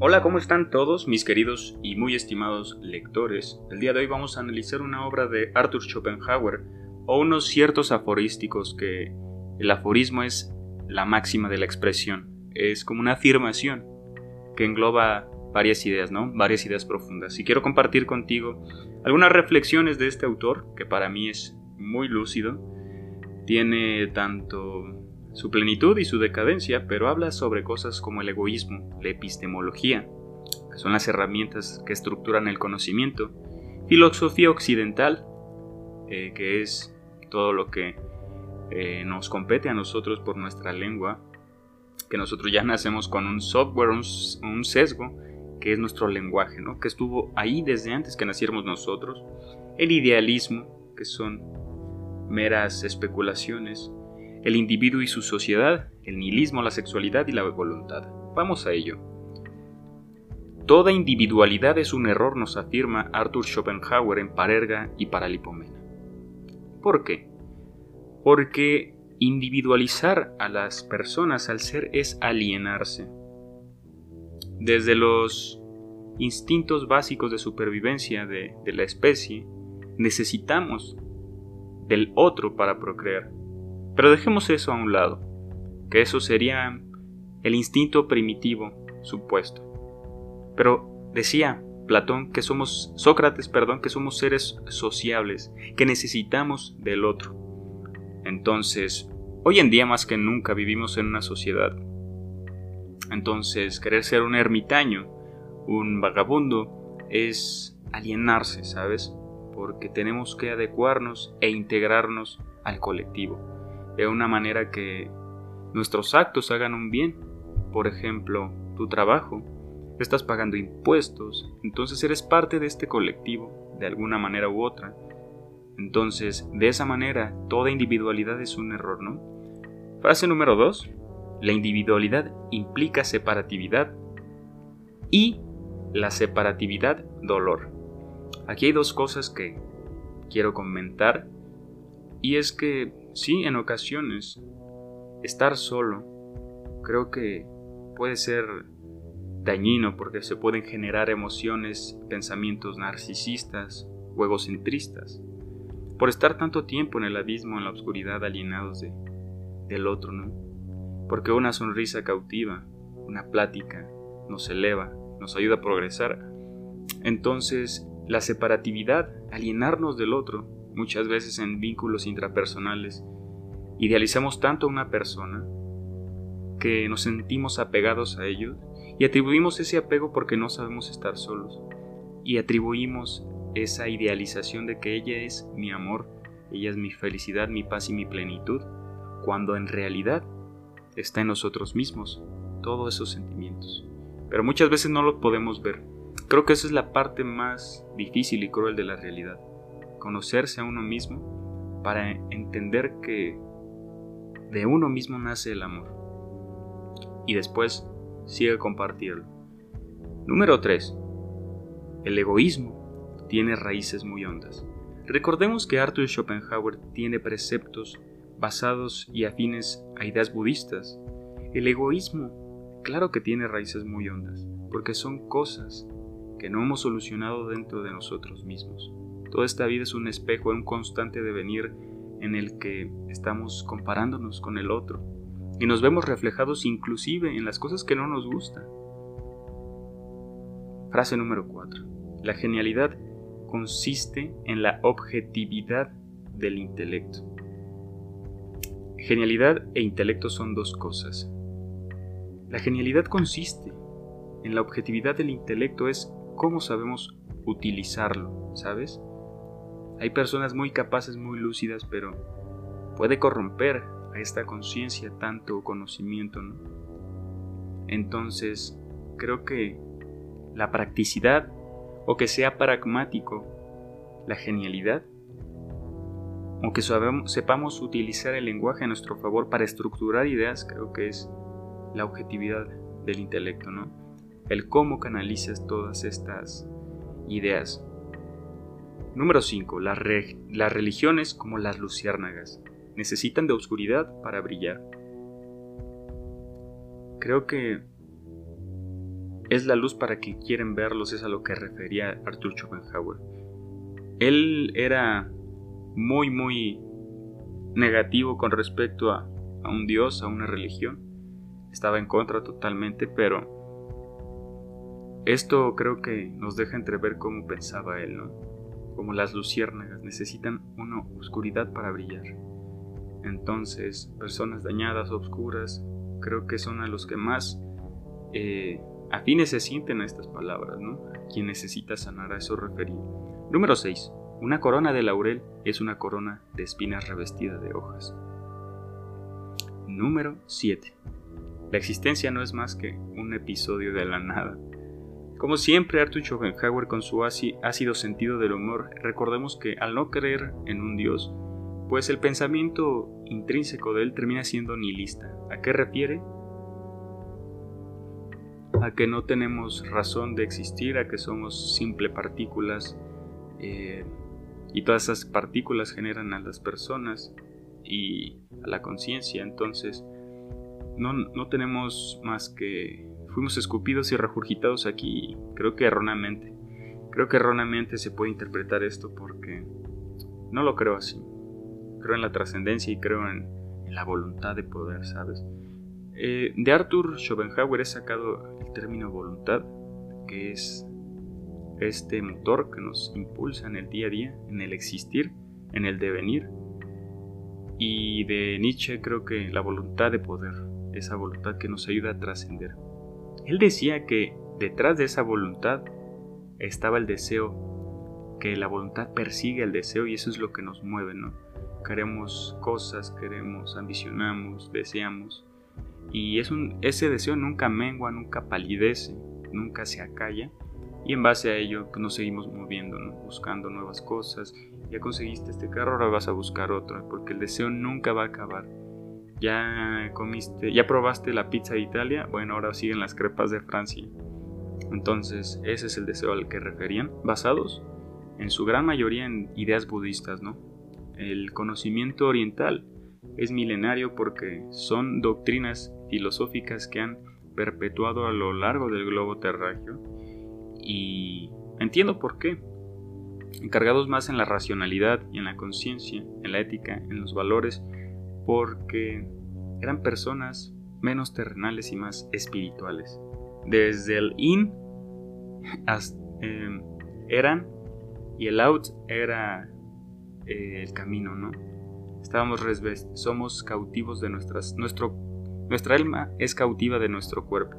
Hola, ¿cómo están todos mis queridos y muy estimados lectores? El día de hoy vamos a analizar una obra de Arthur Schopenhauer o unos ciertos aforísticos que el aforismo es la máxima de la expresión, es como una afirmación que engloba varias ideas, ¿no? Varias ideas profundas. Y quiero compartir contigo algunas reflexiones de este autor que para mí es muy lúcido. Tiene tanto su plenitud y su decadencia, pero habla sobre cosas como el egoísmo, la epistemología, que son las herramientas que estructuran el conocimiento, filosofía occidental, eh, que es todo lo que eh, nos compete a nosotros por nuestra lengua, que nosotros ya nacemos con un software, un, sesgo, que es nuestro lenguaje, ¿no? que estuvo ahí desde antes que naciéramos nosotros, el idealismo, que son meras especulaciones, el individuo y su sociedad, el nihilismo, la sexualidad y la voluntad. Vamos a ello. Toda individualidad es un error, nos afirma Arthur Schopenhauer en Parerga y Paralipomena. ¿Por qué? Porque individualizar a las personas al ser es alienarse. Desde los instintos básicos de supervivencia de, de la especie, necesitamos del otro para procrear. Pero dejemos eso a un lado, que eso sería el instinto primitivo supuesto. Pero decía Platón que somos Sócrates, perdón, que somos seres sociables, que necesitamos del otro. Entonces, hoy en día más que nunca vivimos en una sociedad. Entonces, querer ser un ermitaño, un vagabundo, es alienarse, ¿sabes? Porque tenemos que adecuarnos e integrarnos al colectivo de una manera que nuestros actos hagan un bien. Por ejemplo, tu trabajo, estás pagando impuestos, entonces eres parte de este colectivo, de alguna manera u otra. Entonces, de esa manera, toda individualidad es un error, ¿no? Frase número 2. La individualidad implica separatividad y la separatividad dolor. Aquí hay dos cosas que quiero comentar y es que Sí, en ocasiones, estar solo creo que puede ser dañino porque se pueden generar emociones, pensamientos narcisistas o egocentristas. Por estar tanto tiempo en el abismo, en la oscuridad, alienados de, del otro, ¿no? Porque una sonrisa cautiva, una plática, nos eleva, nos ayuda a progresar. Entonces, la separatividad, alienarnos del otro, muchas veces en vínculos intrapersonales, idealizamos tanto a una persona que nos sentimos apegados a ellos y atribuimos ese apego porque no sabemos estar solos y atribuimos esa idealización de que ella es mi amor, ella es mi felicidad, mi paz y mi plenitud, cuando en realidad está en nosotros mismos todos esos sentimientos. Pero muchas veces no lo podemos ver. Creo que esa es la parte más difícil y cruel de la realidad conocerse a uno mismo para entender que de uno mismo nace el amor y después sigue compartirlo. Número 3. El egoísmo tiene raíces muy hondas. Recordemos que Arthur Schopenhauer tiene preceptos basados y afines a ideas budistas. El egoísmo, claro que tiene raíces muy hondas, porque son cosas que no hemos solucionado dentro de nosotros mismos. Toda esta vida es un espejo, un constante devenir en el que estamos comparándonos con el otro y nos vemos reflejados inclusive en las cosas que no nos gustan. Frase número 4. La genialidad consiste en la objetividad del intelecto. Genialidad e intelecto son dos cosas. La genialidad consiste en la objetividad del intelecto, es cómo sabemos utilizarlo, ¿sabes? Hay personas muy capaces, muy lúcidas, pero puede corromper a esta conciencia tanto conocimiento, ¿no? Entonces, creo que la practicidad o que sea pragmático, la genialidad, o que sepamos utilizar el lenguaje a nuestro favor para estructurar ideas, creo que es la objetividad del intelecto, ¿no? El cómo canalizas todas estas ideas. Número 5. Las, religiones como las luciérnagas necesitan de oscuridad para brillar. Creo que es la luz para que quieren verlos, es a lo que refería Arthur Schopenhauer. Él era muy, muy negativo con respecto a, a un dios, a una religión. Estaba en contra totalmente, pero esto creo que nos deja entrever cómo pensaba él, ¿no? Como las luciérnagas necesitan una oscuridad para brillar. Entonces, personas dañadas, obscuras, creo que son a los que más eh, afines se sienten a estas palabras, ¿no? Quien necesita sanar, a eso referir. Número 6. Una corona de laurel es una corona de espinas revestida de hojas. Número 7. La existencia no es más que un episodio de la nada. Como siempre, Arthur Schopenhauer con su ácido sentido del humor, recordemos que al no creer en un Dios, pues el pensamiento intrínseco de él termina siendo nihilista. ¿A qué refiere? A que no tenemos razón de existir, a que somos simple partículas eh, y todas esas partículas generan a las personas y a la conciencia. Entonces, no, no tenemos más que... Fuimos escupidos y regurgitados aquí, creo que erróneamente. Creo que erróneamente se puede interpretar esto porque no lo creo así creo en la trascendencia y creo en, la voluntad de poder, ¿sabes? Eh, de Arthur Schopenhauer he sacado el término voluntad, que es este motor que nos impulsa en el día a día, en el existir, en el devenir. Y de Nietzsche creo que la voluntad de poder, esa voluntad que nos ayuda a trascender. Él decía que detrás de esa voluntad estaba el deseo, que la voluntad persigue el deseo y eso es lo que nos mueve, ¿no? queremos cosas, queremos, ambicionamos, deseamos. Y ese deseo nunca mengua, nunca palidece, nunca se acalla. Y en base a ello pues, nos seguimos moviendo, buscando nuevas cosas. Ya conseguiste este carro, ahora vas a buscar otro, porque el deseo nunca va a acabar. Ya comiste, ya probaste la pizza de Italia, bueno, ahora siguen las crepas de Francia. Entonces, ese es el deseo al que referían, basados en su gran mayoría en ideas budistas, ¿no? El conocimiento oriental es milenario porque son doctrinas filosóficas que han perpetuado a lo largo del globo terráqueo y entiendo por qué. Encargados más en la racionalidad y en la conciencia, en la ética, en los valores, porque eran personas menos terrenales y más espirituales. Desde el in hasta, eh, eran y el out era eh, el camino, ¿no? Estábamos somos cautivos de nuestras, nuestro, nuestra alma es cautiva de nuestro cuerpo.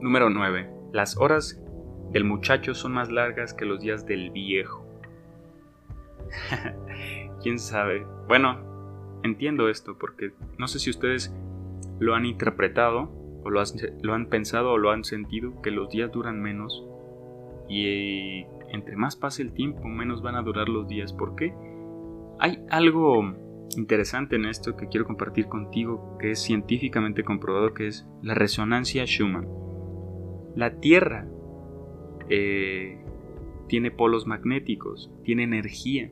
Número 9. Las horas del muchacho son más largas que los días del viejo. ¿Quién sabe? Bueno, entiendo esto porque no sé si ustedes lo han interpretado o lo, han pensado o lo han sentido que los días duran menos y entre más pase el tiempo, menos van a durar los días. ¿Por qué? Hay algo interesante en esto que quiero compartir contigo, que es científicamente comprobado, que es la resonancia Schumann. La Tierra eh, tiene polos magnéticos, tiene energía.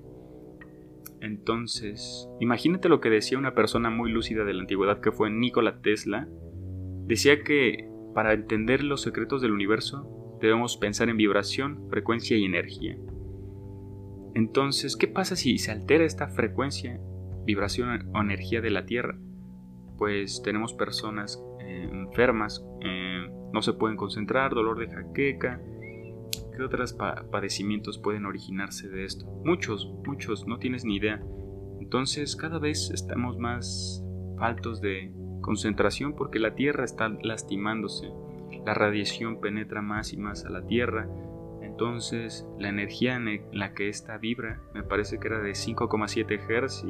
Entonces, imagínate lo que decía una persona muy lúcida de la antigüedad que fue Nikola Tesla. Decía que para entender los secretos del universo debemos pensar en vibración, frecuencia y energía. Entonces, ¿qué pasa si se altera esta frecuencia, vibración o energía de la Tierra? Pues tenemos personas eh, enfermas, eh, no se pueden concentrar, dolor de jaqueca. ¿Qué otros padecimientos pueden originarse de esto? Muchos, muchos, no tienes ni idea. Entonces cada vez estamos más faltos de concentración porque la Tierra está lastimándose la radiación penetra más y más a la Tierra, entonces la energía en la que esta vibra me parece que era de 5,7 Hz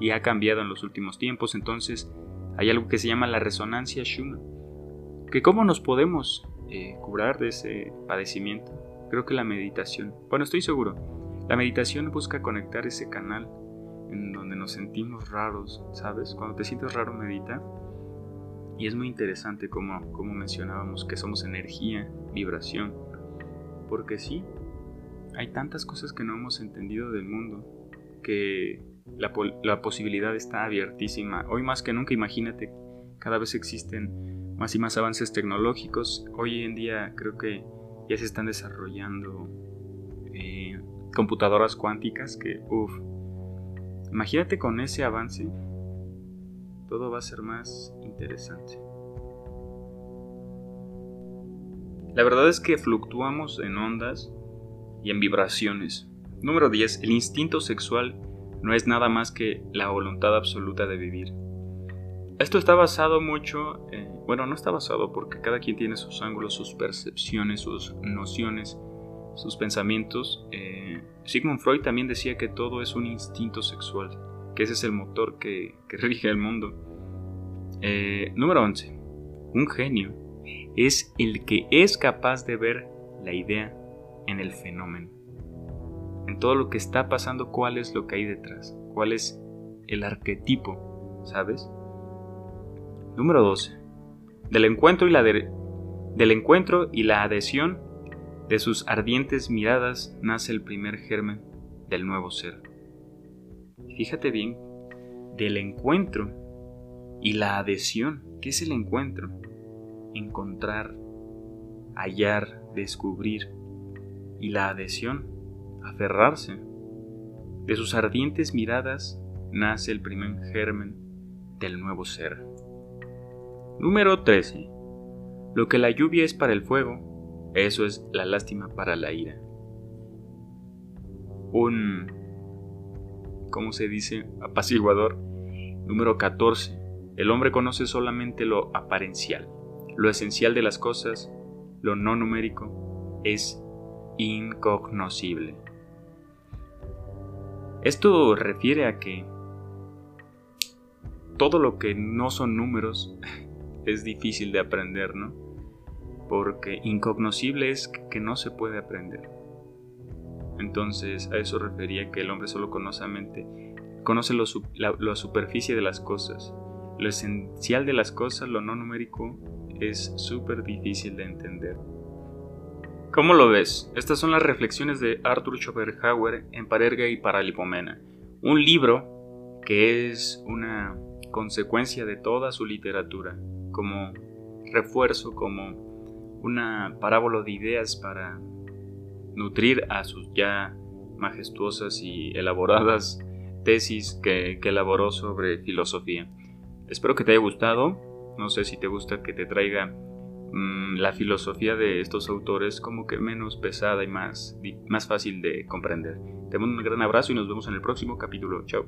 y, ha cambiado en los últimos tiempos, entonces hay algo que se llama la resonancia Schumann. ¿Que ¿Cómo nos podemos eh, curar de ese padecimiento? Creo que la meditación. Bueno, estoy seguro. La meditación busca conectar ese canal en donde nos sentimos raros, ¿sabes? Cuando te sientes raro, medita y es muy interesante como, como mencionábamos que somos energía, vibración, porque sí, hay tantas cosas que no hemos entendido del mundo que la, la, posibilidad está abiertísima. Hoy más que nunca imagínate cada vez existen más y más avances tecnológicos. Hoy en día creo que ya se están desarrollando eh, computadoras cuánticas que, uff, imagínate con ese avance, todo va a ser más interesante. La verdad es que fluctuamos en ondas y en vibraciones. Número 10. El instinto sexual no es nada más que la voluntad absoluta de vivir. Esto está basado mucho, bueno, no está basado porque cada quien tiene sus ángulos, sus percepciones, sus nociones, sus pensamientos. Eh, Sigmund Freud también decía que todo es un instinto sexual, que ese es el motor que, rige el mundo. Eh, número 11. Un genio es el que es capaz de ver la idea en el fenómeno en todo lo que está pasando, cuál es lo que hay detrás, cuál es el arquetipo, ¿sabes? Número 12. Del encuentro y la, del encuentro y la adhesión de sus ardientes miradas nace el primer germen del nuevo ser. Fíjate bien, del encuentro y la adhesión. ¿Qué es el encuentro? Encontrar, hallar, descubrir. Y la adhesión aferrarse. De sus ardientes miradas nace el primer germen del nuevo ser. Número 13. Lo que la lluvia es para el fuego, eso es la lástima para la ira. Un, ¿cómo se dice? Apaciguador. Número 14. El hombre conoce solamente lo aparencial. Lo esencial de las cosas, lo no numérico, es incognoscible. Esto refiere a que todo lo que no son números es difícil de aprender, ¿no? Porque incognoscible es que no se puede aprender. Entonces a eso refería que el hombre solo conoce conoce lo, la, la superficie de las cosas. Lo esencial de las cosas, lo no numérico, es súper difícil de entender. ¿Cómo lo ves? Estas son las reflexiones de Arthur Schopenhauer en Parerga y Paralipomena, un libro que es una consecuencia de toda su literatura, como refuerzo, como una parábola de ideas para nutrir a sus ya majestuosas y elaboradas tesis que, elaboró sobre filosofía. Espero que te haya gustado, no sé si te gusta que te traiga Mm, la filosofía de estos autores como que menos pesada y más, más fácil de comprender. Te mando un gran abrazo y nos vemos en el próximo capítulo. Chao.